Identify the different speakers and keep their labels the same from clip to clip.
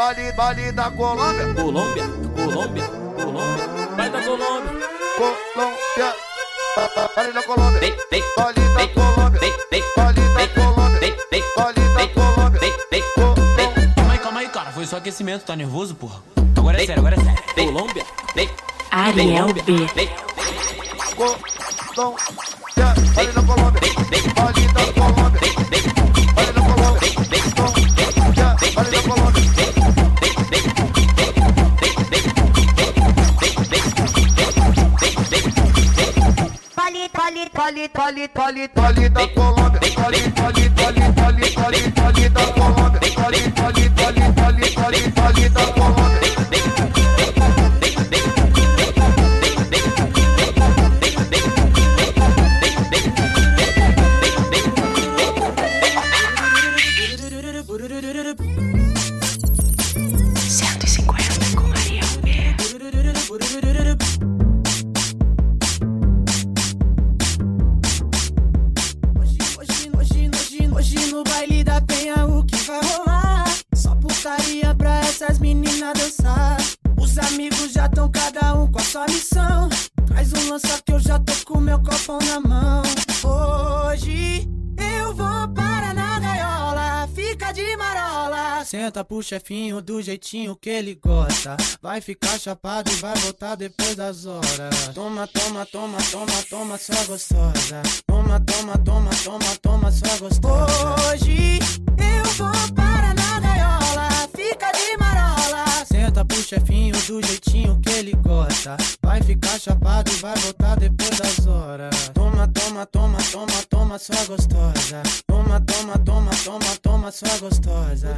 Speaker 1: Bali, Bali da Colômbia.
Speaker 2: Colômbia, Colômbia, Colômbia. Vai da Colômbia.
Speaker 1: Colômbia. Bali da Colômbia.
Speaker 2: Vem, vem,
Speaker 1: Bali da
Speaker 2: vem,
Speaker 1: Colômbia.
Speaker 2: vem, vem,
Speaker 1: Bali da
Speaker 2: vem,
Speaker 1: Colômbia.
Speaker 2: vem, vem,
Speaker 1: Bali da
Speaker 2: vem,
Speaker 1: Colômbia.
Speaker 2: vem, vem,
Speaker 1: Colômbia.
Speaker 3: Calma aí, calma aí, cara. Foi só aquecimento, tá nervoso, porra? Agora é sério, agora é sério.
Speaker 2: vem. Colômbia, vem.
Speaker 4: Ariel
Speaker 2: Colômbia,
Speaker 4: B.
Speaker 2: Vem,
Speaker 1: Colômbia. Bali da Colômbia.
Speaker 2: vem, vem,
Speaker 1: Bali da Colômbia.
Speaker 5: Pali, pali, pali, pali, pali,
Speaker 1: Bali da Colômbia. Bali, Bali, Bali, Bali, Bali, Bali da Colômbia. Bali, Bali, Bali, Bali, Bali, Bali da Colômbia.
Speaker 6: Cada com a sua missão. Traz um lança que eu já tô com meu copão na mão. Hoje eu vou para na gaiola, fica de marola. Senta pro chefinho do jeitinho que ele gosta. Vai ficar chapado e vai voltar depois das horas. Toma, toma, toma, toma, toma, sua gostosa. Toma, toma, toma, toma, toma, sua gostosa. Hoje eu vou para na gaiola, fica de marola. Senta pro chefinho do jeitinho que ele gosta. Vai ficar chapado e vai voltar depois das horas. Toma, toma, toma, toma, toma, sua gostosa. Toma, toma, toma, toma, toma, sua gostosa.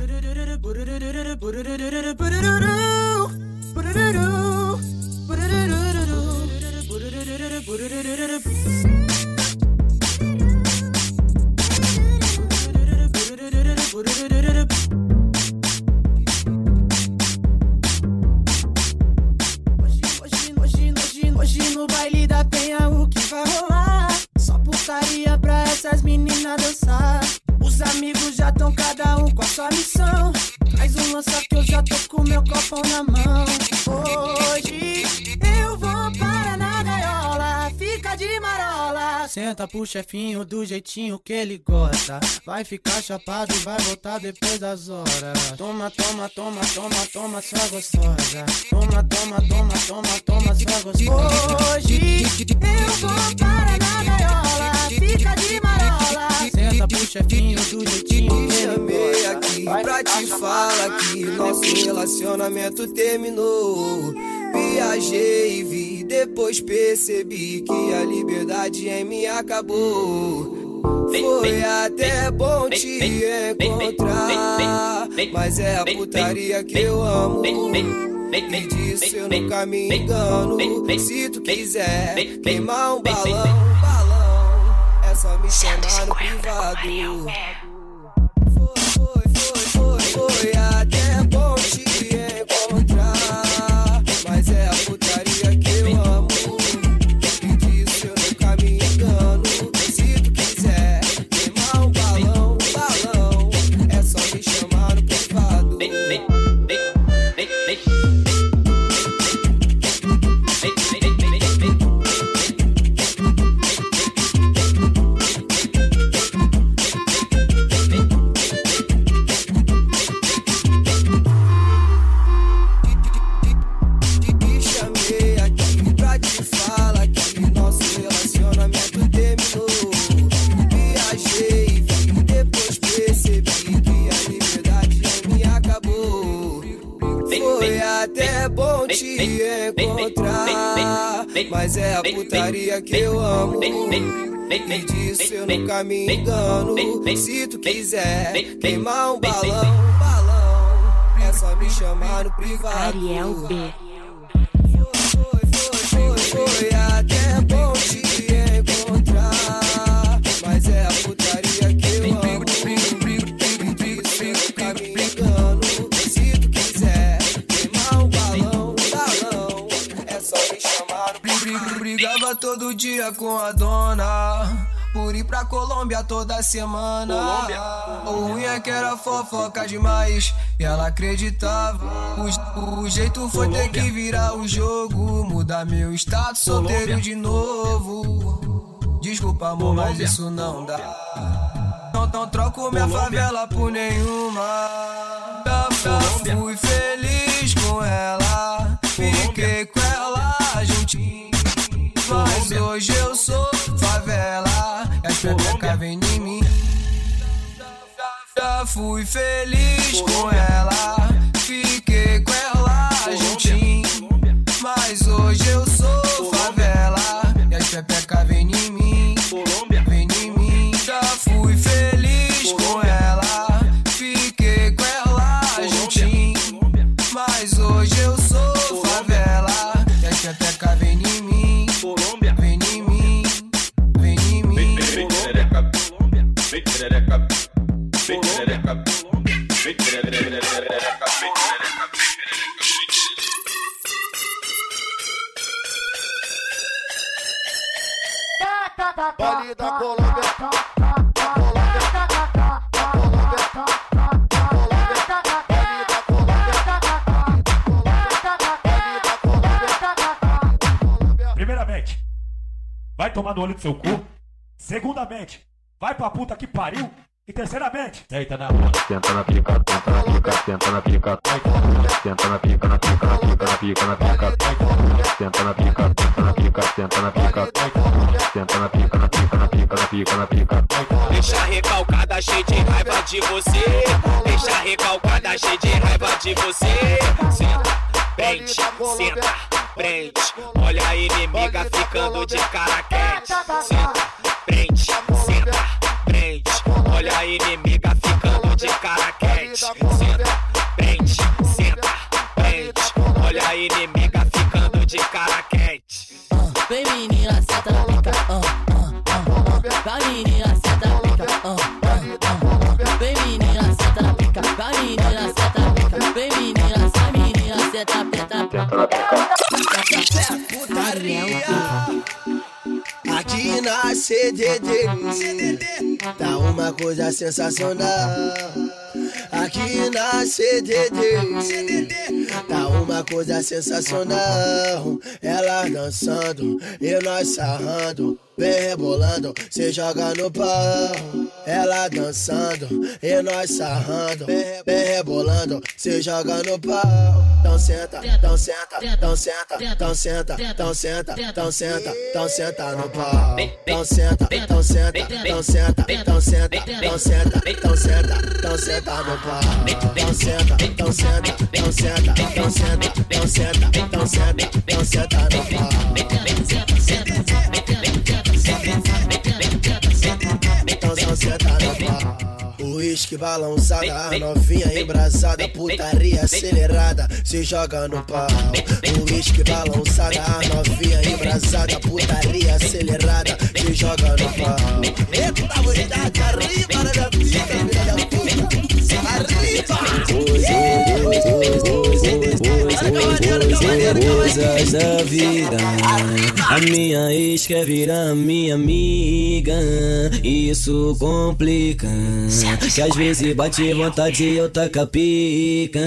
Speaker 6: Chefinho do jeitinho que ele gosta. Vai ficar chapado e vai voltar depois das horas. Toma, toma, toma, toma, toma, sua gostosa. Toma, toma, toma, toma, toma, sua gostosa. Hoje eu vou para na gaiola, fica de marola. Senta pro chefinho do jeitinho que ele
Speaker 7: chamei
Speaker 6: gosta.
Speaker 7: aqui pra te falar que nosso relacionamento terminou. Viajei e vi, depois percebi que a liberdade em mim acabou. Foi até bom te encontrar, mas é a putaria que eu amo. E disso eu nunca me engano. Se tu quiser queimar um balão, balão, é só me chamar no privado. Mas é a putaria que eu amo. E disso eu nunca me engano. Se tu quiser queimar um balão, balão, é só me chamar no privado.
Speaker 4: Ariel B.
Speaker 7: Brigava todo dia com a dona.
Speaker 8: por ir pra Colômbia toda semana. O ruim é que era fofoca demais e ela acreditava. O, o jeito foi ter que virar o jogo, mudar meu status solteiro de novo. Desculpa, amor, mas isso não dá. Não, não troco minha favela por nenhuma. Fui feliz com ela, fiquei com. Hoje eu sou favela, e as pepecas vêm em mim. Já fui feliz
Speaker 9: Vale da. Colômbia.
Speaker 10: Primeiramente, vai tomar no olho do seu cu. Segundamente, vai pra puta que pariu. E terceiramente,
Speaker 11: Eita na rua.
Speaker 12: Senta na pica, senta na pica, senta na pica. Senta na pica, na pica, na pica, na pica, na pica. Senta na pica, senta na pica, senta na pica. Senta na pica, na pica, na pica, na pica, na pica.
Speaker 13: Deixa recalcada, cheia de raiva de você. Deixa recalcada, cheia de raiva de você. Senta, prende, senta, prende. Olha a inimiga ficando de cara quente. Senta, a inimiga ficando de cara quente. Senta, prende, senta, prende. Olha a inimiga ficando de cara quente.
Speaker 14: Vem menina, senta na pica, ah, ah, ah, ah. Vai menina, senta na pica. Vem menina, senta na pica, vai menina, senta na pica. Vem menina, sai menina, senta, senta,
Speaker 12: Senta na pica.
Speaker 8: Putaria. Aqui na CDD, tá uma coisa sensacional. Aqui na CDD, tá uma coisa sensacional. Ela dançando e nós sarrando, vem rebolando, se joga no pau. Ela dançando e nós sarrando, vem rebolando, se joga no pau. Então senta, então senta, então senta, então senta, então senta, então senta, então senta no pau. Então senta, então senta, então senta, então senta, então senta, então senta, então senta no pau. Então senta, então senta, então senta, então senta, então senta, então senta, então senta no pau. Então no pau. O uísque balançada, novinha embrasada, putaria acelerada, se joga no pau. Uísque balançada, novinha embrasada, putaria acelerada, se joga no pau. Eita, vontade, arriba na minha pica, filha da puta.
Speaker 15: Coisas da vida. A minha ex quer virar minha amiga. Isso complica. Que às vezes bate vontade e eu taca pica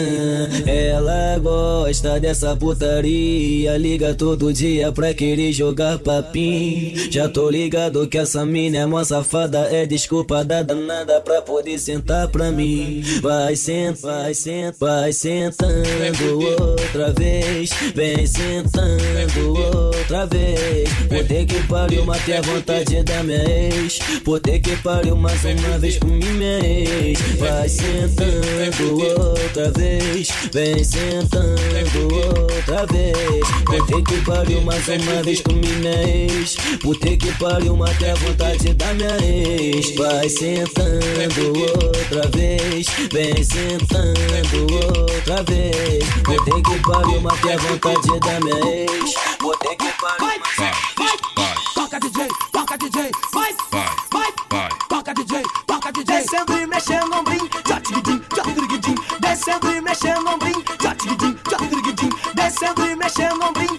Speaker 15: Ela gosta dessa putaria. Liga todo dia pra querer jogar papim. Já tô ligado que essa mina é mó safada. É desculpa da danada pra poder sentar pra mim. Vai senta, vai senta, vai sentando outra vez Vem sentando outra vez. Por ter que pariu, matei a vontade da minha ex? Por ter que pariu mais uma vez com minha ex? Vai sentando outra vez Vem sentando outra vez. Por ter que pariu mais uma vez com minha ex? Por ter que pariu, matei a vontade da minha ex? Vai sentando outra vez Vem sentando outra vez. Por ter que pariu, matei a vontade da minha ex. Por ter que pariu
Speaker 16: Vai, vai, toca DJ, toca DJ, vai, vai, vai, toca DJ, toca DJ. Descendo e mexendo no ombrim, jotiguidim, jotiguidim. Descendo e mexendo no ombrim, jotiguidim, jotiguidim. Descendo e mexendo no ombrim,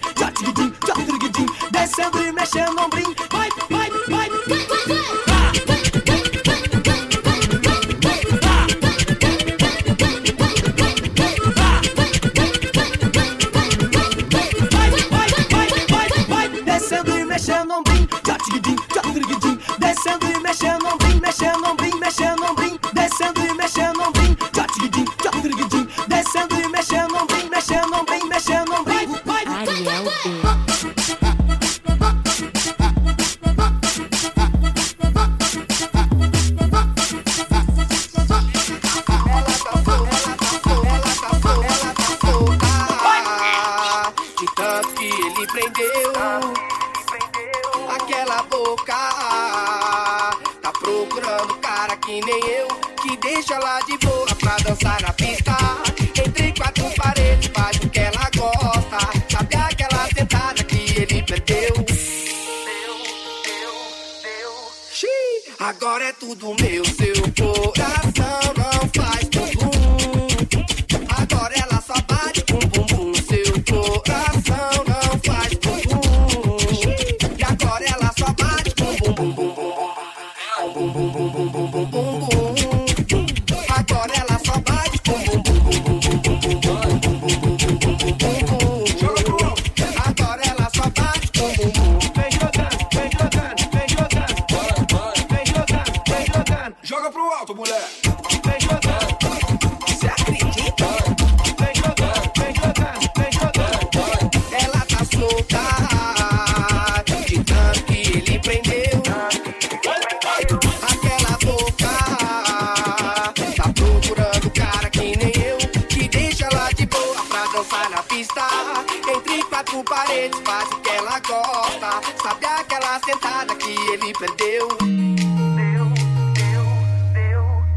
Speaker 17: Paredes, faz o que ela gosta. Sabe aquela sentada que ele perdeu?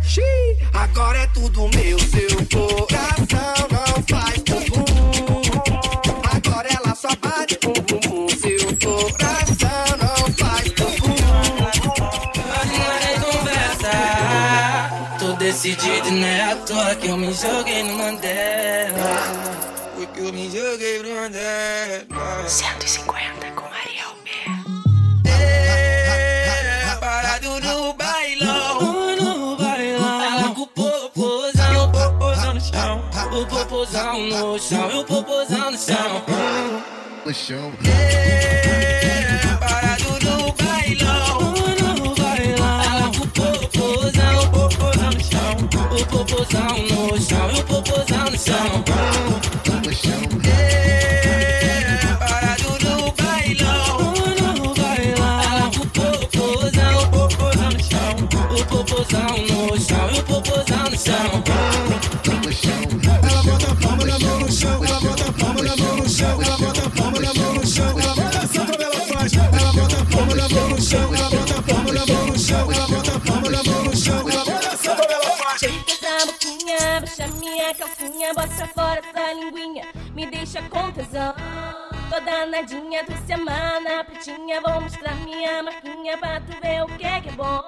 Speaker 17: Xiii, Agora é tudo meu, seu coração não faz bumbum. Agora ela só bate bum bum bum, seu coração não faz bumbum.
Speaker 18: Agora conversa. Tô decidido, né? À toa que eu me joguei no Mandela. Me joguei no Mandela.
Speaker 4: 150 com Maria Alberto.
Speaker 18: É, parado no bailão. No bailão. Com o popozão. O popozão no chão. O popozão no chão. E o popozão no chão.
Speaker 1: No chão.
Speaker 18: É, parado no bailão. No bailão. Com o popozão. O popozão no chão. O popozão no com.
Speaker 19: Tô danadinha do semana, pretinha, vou mostrar minha marquinha pra tu ver o que é que é bom.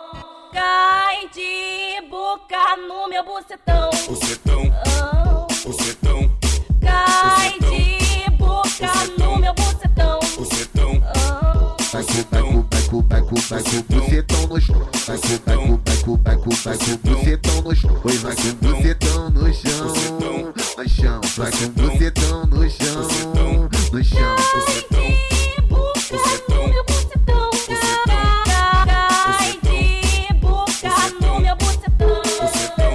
Speaker 19: Cai de boca no meu bucetão.
Speaker 20: Bucetão.
Speaker 19: Oh.
Speaker 20: Bucetão.
Speaker 19: Cai bucetão. de boca bucetão. no meu bucetão.
Speaker 20: Bucetão.
Speaker 19: Oh.
Speaker 1: Bucetão. Bucetão. Bucetão. Bucetão no chão. Bucetão. Bucetão. Bucetão no chão. Bucetão no chão. Bucetão. Bucetão chão. No chão.
Speaker 20: bucetão, bucetão,
Speaker 19: Meu bucetão. Cai de boca no meu bucetão.
Speaker 20: bucetão,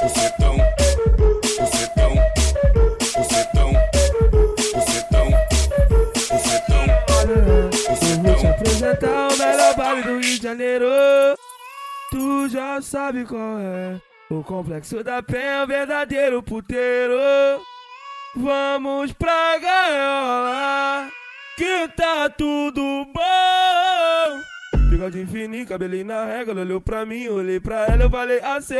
Speaker 20: bucetão, bucetão, bucetão, bucetão, bucetão,
Speaker 21: Eu vou te apresentar o melhor baile do Rio de Janeiro. Tu já sabe qual é. O complexo da penha é o verdadeiro puteiro. Vamos pra gaiola, que tá tudo bom. Bigode fininho, cabelinho na régua, ela olhou pra mim, olhei pra ela, eu falei assim.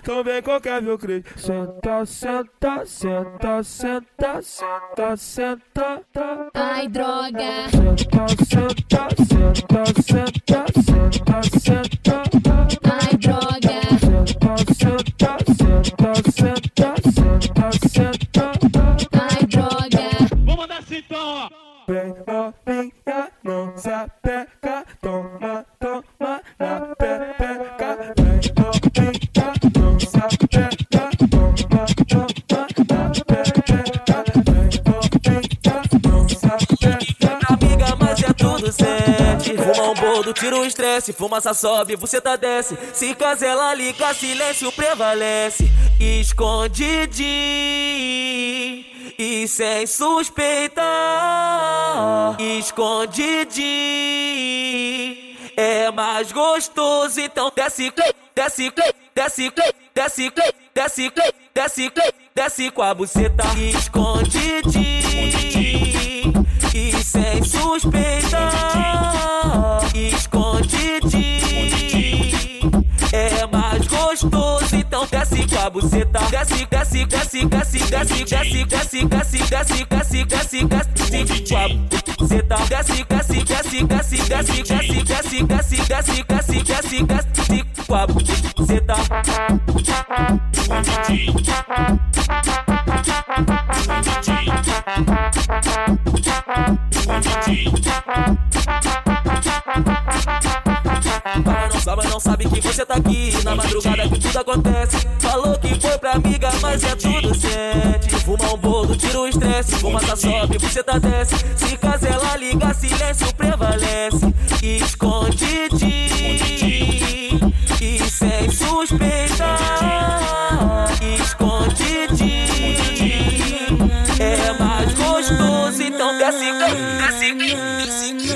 Speaker 21: Então vem qualquer meu crente. Senta, senta, senta, senta, senta, senta, tá.
Speaker 19: Ai, droga.
Speaker 21: Senta, senta, senta, senta, senta, senta, tá.
Speaker 19: Ai, droga.
Speaker 21: Senta, senta, senta, senta, senta, senta, Venga, no se
Speaker 22: o estresse. Fumaça sobe, você tá desce. Se casela liga, silêncio prevalece. Escondidinho e sem suspeitar. Escondidinho é mais gostoso. Então desce, desce, desce, desce, desce, desce, desce com a buceta. Escondidinho e sem suspeitar.
Speaker 23: Gostoso, então desce com a buceta. Desce, desce, desce, desce, desce, desce, desce, desce, desce, desce, desce, desce com a buceta. Desce, desce, desce, desce, desce, desce, desce, desce, desce, desce, desce, desce com a buceta. Acontece. Falou que foi pra amiga, mas é tudo sente Fuma um bolo, tira o estresse. Fuma tá sobe, você tá desce. Se caso ela liga, silêncio prevalece. Esconde-te E sem suspeitar Esconde-te É mais gostoso, então desce, desce, desce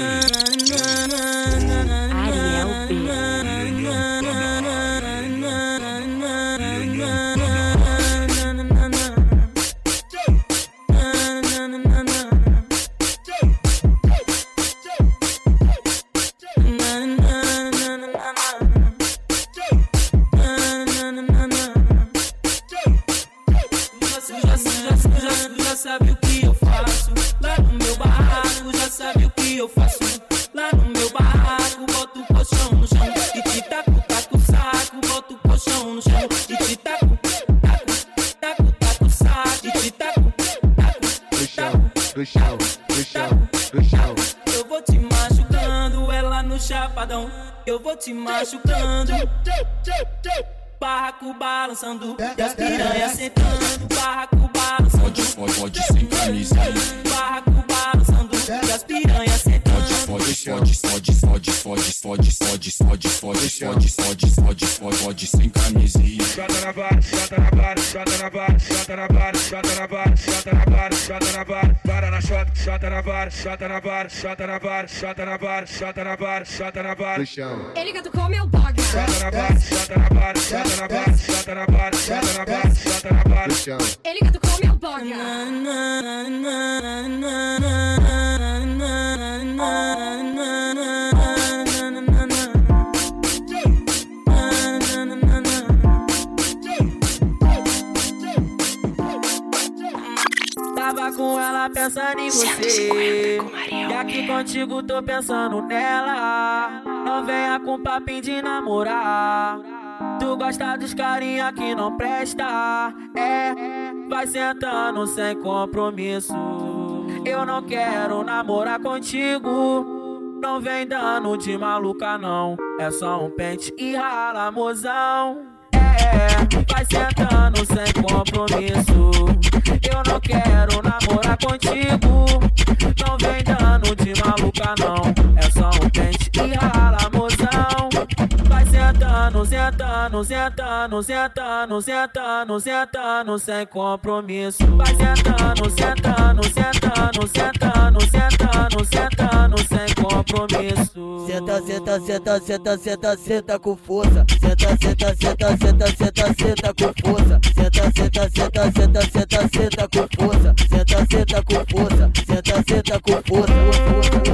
Speaker 23: no chão, no chão,
Speaker 1: no chão.
Speaker 23: eu vou te machucando, ela no chapadão. Eu vou te machucando. Barraco balançando, e as piranha sentando. Barraco balançando.
Speaker 24: Pode, pode, pode sem camisa aí.
Speaker 23: Barraco balançando, e as piranha sentando.
Speaker 24: Pode, pode, pode, pode, pode, pode, pode, pode, pode, pode, pode, pode, pode, sem camisa aí.
Speaker 25: Chata na vara, chata na vara, chata na vara, chata na vara, chata na vara, chata na vara, chata na vara, para na chota, chata na vara, chata na vara, chata na vara, chata na vara, chata na vara, chata na
Speaker 1: chão.
Speaker 4: Ele catucou meu dog.
Speaker 25: Chata na vara, chata na vara, chata na vara, chata na vara, chata na vara, chata na
Speaker 1: chão.
Speaker 4: Ele catucou meu dog.
Speaker 23: Ela pensando em você. E aqui contigo tô pensando nela. Não venha com papinho de namorar. Tu gosta dos carinha que não presta. É, vai sentando sem compromisso. Eu não quero namorar contigo. Não vem dando de maluca, não. É só um pente e rala, mozão. Vai sentando sem compromisso. Eu não quero namorar contigo. Não vem dando de maluca, não. É só um pente e rala, mozão. Vai sentando, sentando, sentando, sentando, sentando, sentando, sem compromisso. Vai sentando, sentando, sentando, sentando, sentando, sentando, sem compromisso.
Speaker 26: Senta, senta, senta, senta, senta, senta com força. Senta, senta, senta, senta, senta, senta com força. Senta, senta, senta, senta, senta, senta com força. Senta, senta com força. Senta, senta com força.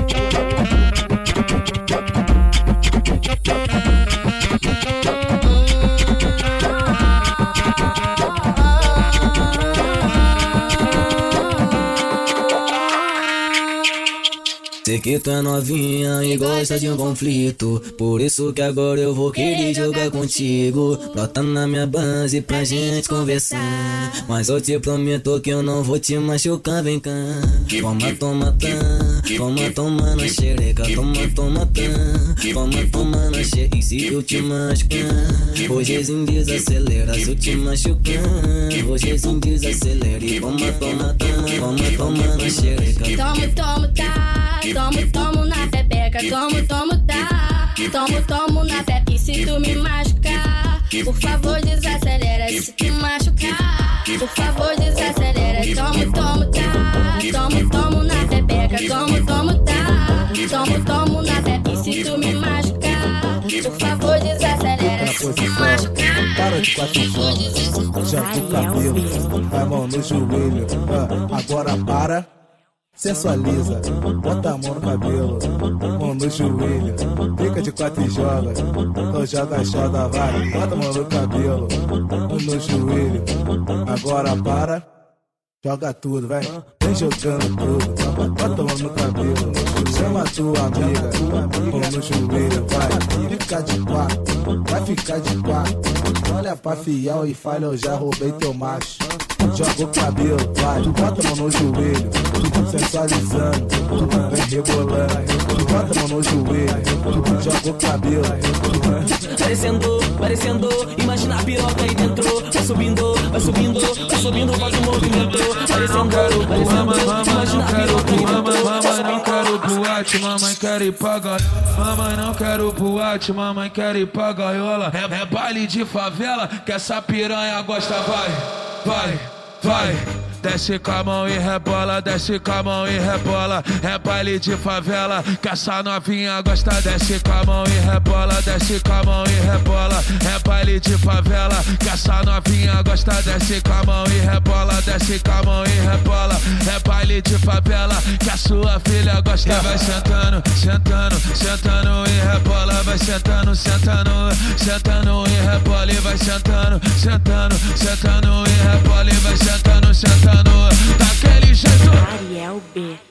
Speaker 15: Sei que tu é novinha e gosta de um conflito. Por isso que agora eu vou querer jogar contigo. Brota na minha base pra gente conversar. Mas eu te prometo que eu não vou te machucar, vem cá. Toma, toma, tá Toma, toma na xereca. Toma, toma, tá Toma, toma na xereca. E se eu te machucar? Hojezinho desacelera. Se eu te machucar Hojezinho desacelera. E toma, toma, tá Toma, toma na xereca.
Speaker 14: Tomo, tomo, tá. Tomo, tomo na pepeca. Tomo, tomo, tá. Tomo, tomo na pepe. Se tu me machucar, por favor, desacelera. Se tu machucar, por favor, desacelera. Tomo, tomo, tá. Tomo, tomo na pepeca. Tomo, tomo, tá. Tomo, tomo na pepe. Se tu me machucar, por favor, desacelera. Se tu machucar,
Speaker 27: Para de quatro já o cabelo, a mão no joelho. Agora para. Sensualiza, bota a mão no cabelo, mão no joelho, fica de quatro e joga, então joga, joga, vai, bota a mão no cabelo, mão no joelho, agora para, joga tudo, vai, vem jogando tudo, bota a mão no cabelo, chama tua amiga, mão no joelho, vai, fica de quatro, vai ficar de quatro, olha pra fiel e fala, eu já roubei teu macho. Joga o cabelo, vai, tu bota a mão no joelho, tu sensualizando, tu vem rebolando, tu bota a mão no joelho, tu joga o cabelo,
Speaker 18: Parecendo, parecendo, imagina a piroca aí dentro. Vai subindo, vai subindo, vai subindo, faz um movimento. Parecendo, parecendo, imagina a piroca aí dentro.
Speaker 25: Mamãe não quero boate, mamãe quer ir pra gaiola. Mamãe não quero boate, mamãe quer ir pra gaiola. É, é baile de favela que essa piranha gosta, vai, vai, vai. Desce com a mão e rebola, desce com a mão e rebola. É baile de favela que essa novinha gosta. Desce com a mão e rebola, desce com a mão e rebola. É baile de favela que essa novinha gosta. Desce com a mão e rebola, desce com a mão e rebola. É baile de favela que a sua filha gosta. Vai sentando, sentando, sentando e rebola. Vai sentando, sentando, sentando e rebola. E vai sentando, sentando, sentando e rebola. E vai sentando, sentando daquele jeito.
Speaker 4: Ariel B.